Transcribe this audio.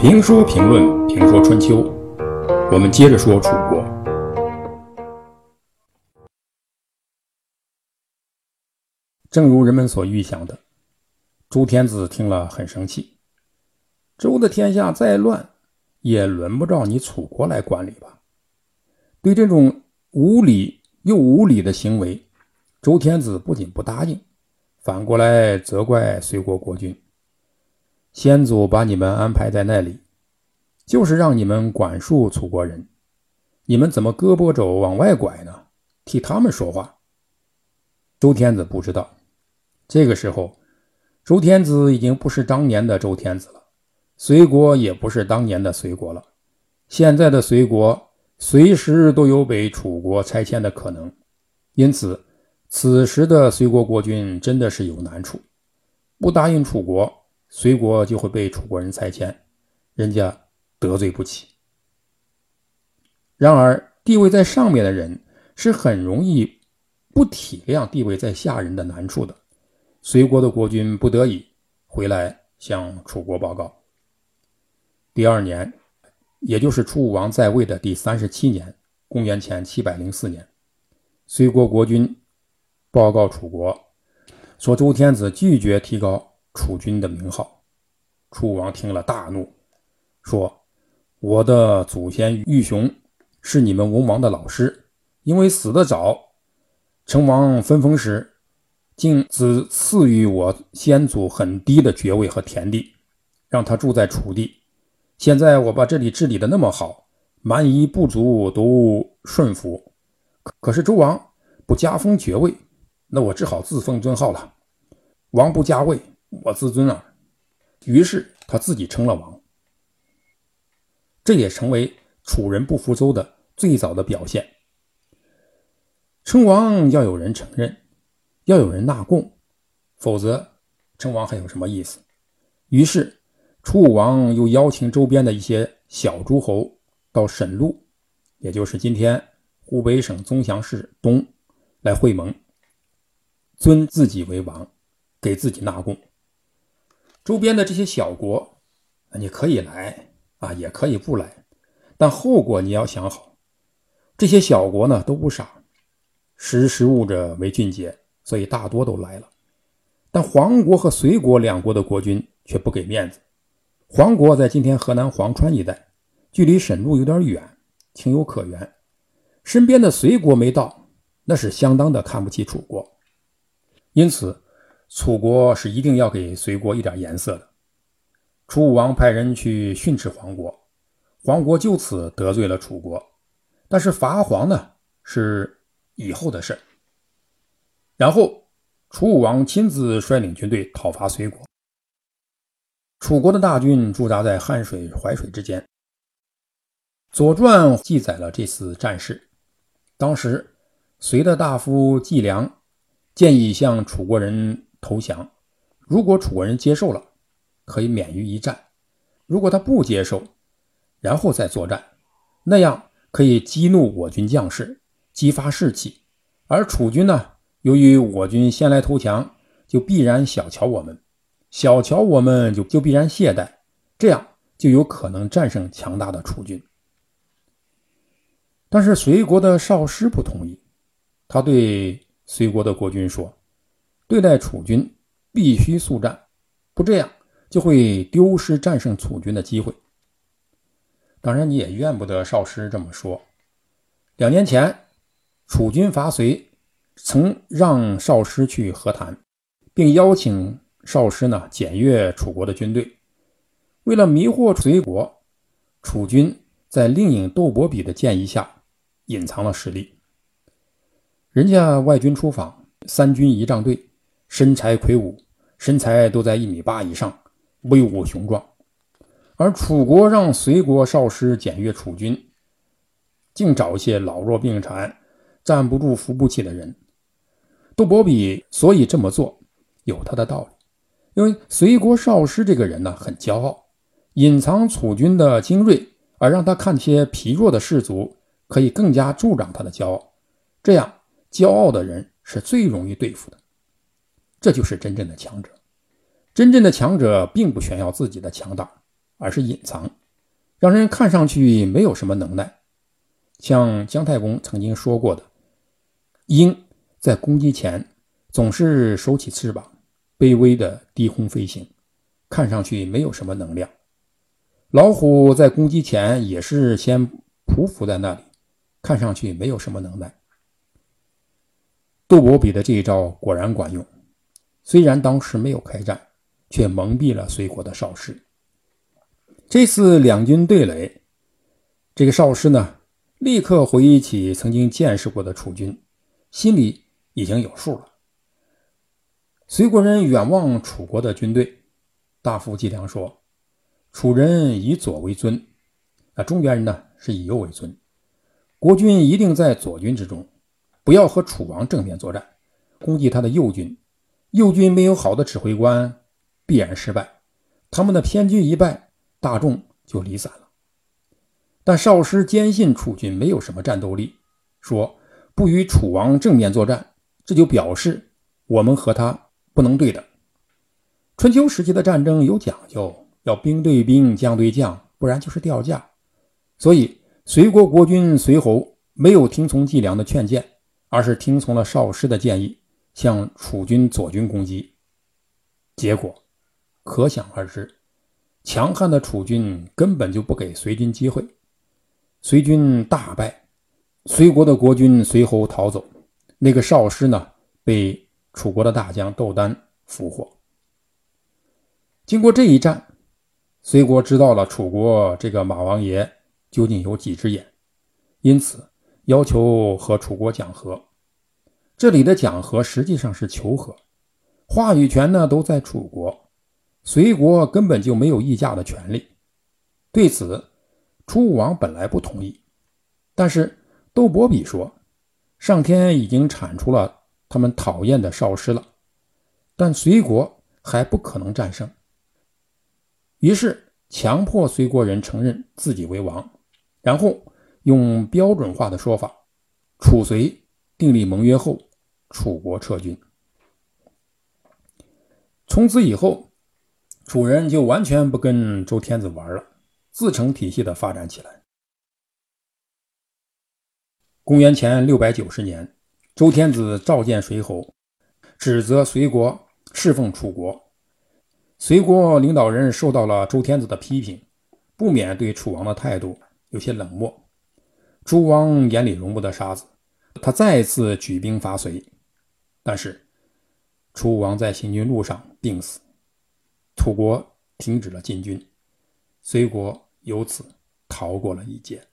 评说评论评说春秋，我们接着说楚国。正如人们所预想的，周天子听了很生气。周的天下再乱，也轮不着你楚国来管理吧？对这种无理又无礼的行为，周天子不仅不答应，反过来责怪随国国君。先祖把你们安排在那里，就是让你们管束楚国人。你们怎么胳膊肘往外拐呢？替他们说话。周天子不知道，这个时候，周天子已经不是当年的周天子了，隋国也不是当年的隋国了。现在的隋国随时都有被楚国拆迁的可能，因此，此时的隋国国君真的是有难处，不答应楚国。隋国就会被楚国人拆迁，人家得罪不起。然而，地位在上面的人是很容易不体谅地位在下人的难处的。隋国的国君不得已回来向楚国报告。第二年，也就是楚武王在位的第三十七年（公元前七百零四年），隋国国君报告楚国，说周天子拒绝提高。楚军的名号，楚王听了大怒，说：“我的祖先玉熊是你们文王的老师，因为死得早，成王分封时，竟只赐予我先祖很低的爵位和田地，让他住在楚地。现在我把这里治理的那么好，蛮夷部族都顺服，可是周王不加封爵位，那我只好自封尊号了。王不加位。”我自尊啊，于是他自己称了王，这也成为楚人不服周的最早的表现。称王要有人承认，要有人纳贡，否则称王还有什么意思？于是楚武王又邀请周边的一些小诸侯到沈路，也就是今天湖北省宗祥市东来会盟，尊自己为王，给自己纳贡。周边的这些小国，你可以来啊，也可以不来，但后果你要想好。这些小国呢都不傻，识时务者为俊杰，所以大多都来了。但黄国和隋国两国的国君却不给面子。黄国在今天河南潢川一带，距离沈路有点远，情有可原。身边的隋国没到，那是相当的看不起楚国，因此。楚国是一定要给隋国一点颜色的。楚武王派人去训斥黄国，黄国就此得罪了楚国。但是伐黄呢，是以后的事然后楚武王亲自率领军队讨伐隋国。楚国的大军驻扎在汉水、淮水之间。《左传》记载了这次战事。当时，隋的大夫季梁建议向楚国人。投降，如果楚国人接受了，可以免于一战；如果他不接受，然后再作战，那样可以激怒我军将士，激发士气。而楚军呢，由于我军先来投降，就必然小瞧我们，小瞧我们就就必然懈怠，这样就有可能战胜强大的楚军。但是隋国的少师不同意，他对隋国的国君说。对待楚军必须速战，不这样就会丢失战胜楚军的机会。当然，你也怨不得少师这么说。两年前，楚军伐隋，曾让少师去和谈，并邀请少师呢检阅楚国的军队。为了迷惑隋国，楚军在令尹窦伯比的建议下隐藏了实力。人家外军出访，三军仪仗队。身材魁梧，身材都在一米八以上，威武雄壮。而楚国让隋国少师检阅楚军，竟找一些老弱病残、站不住、扶不起的人。杜伯比所以这么做，有他的道理。因为隋国少师这个人呢，很骄傲，隐藏楚军的精锐，而让他看些疲弱的士卒，可以更加助长他的骄傲。这样，骄傲的人是最容易对付的。这就是真正的强者。真正的强者并不炫耀自己的强大，而是隐藏，让人看上去没有什么能耐。像姜太公曾经说过的：“鹰在攻击前总是收起翅膀，卑微的低空飞行，看上去没有什么能量。老虎在攻击前也是先匍匐在那里，看上去没有什么能耐。”杜伯比的这一招果然管用，虽然当时没有开战，却蒙蔽了隋国的少师。这次两军对垒，这个少师呢，立刻回忆起曾经见识过的楚军，心里已经有数了。隋国人远望楚国的军队，大夫季良说：“楚人以左为尊，啊，中原人呢是以右为尊，国军一定在左军之中。”不要和楚王正面作战，攻击他的右军。右军没有好的指挥官，必然失败。他们的偏军一败，大众就离散了。但少师坚信楚军没有什么战斗力，说不与楚王正面作战，这就表示我们和他不能对等。春秋时期的战争有讲究，要兵对兵，将对将，不然就是掉价。所以隋国国君隋侯没有听从季梁的劝谏。而是听从了少师的建议，向楚军左军攻击，结果可想而知，强悍的楚军根本就不给隋军机会，隋军大败，隋国的国君随侯逃走，那个少师呢被楚国的大将窦丹俘获。经过这一战，隋国知道了楚国这个马王爷究竟有几只眼，因此。要求和楚国讲和，这里的讲和实际上是求和，话语权呢都在楚国，隋国根本就没有议价的权利。对此，楚武王本来不同意，但是窦伯比说，上天已经铲除了他们讨厌的少师了，但隋国还不可能战胜，于是强迫隋国人承认自己为王，然后。用标准化的说法，楚隋订立盟约后，楚国撤军。从此以后，楚人就完全不跟周天子玩了，自成体系的发展起来。公元前六百九十年，周天子召见隋侯，指责隋国侍奉楚国。隋国领导人受到了周天子的批评，不免对楚王的态度有些冷漠。楚王眼里容不得沙子，他再次举兵伐隋，但是楚武王在行军路上病死，楚国停止了进军，隋国由此逃过了一劫。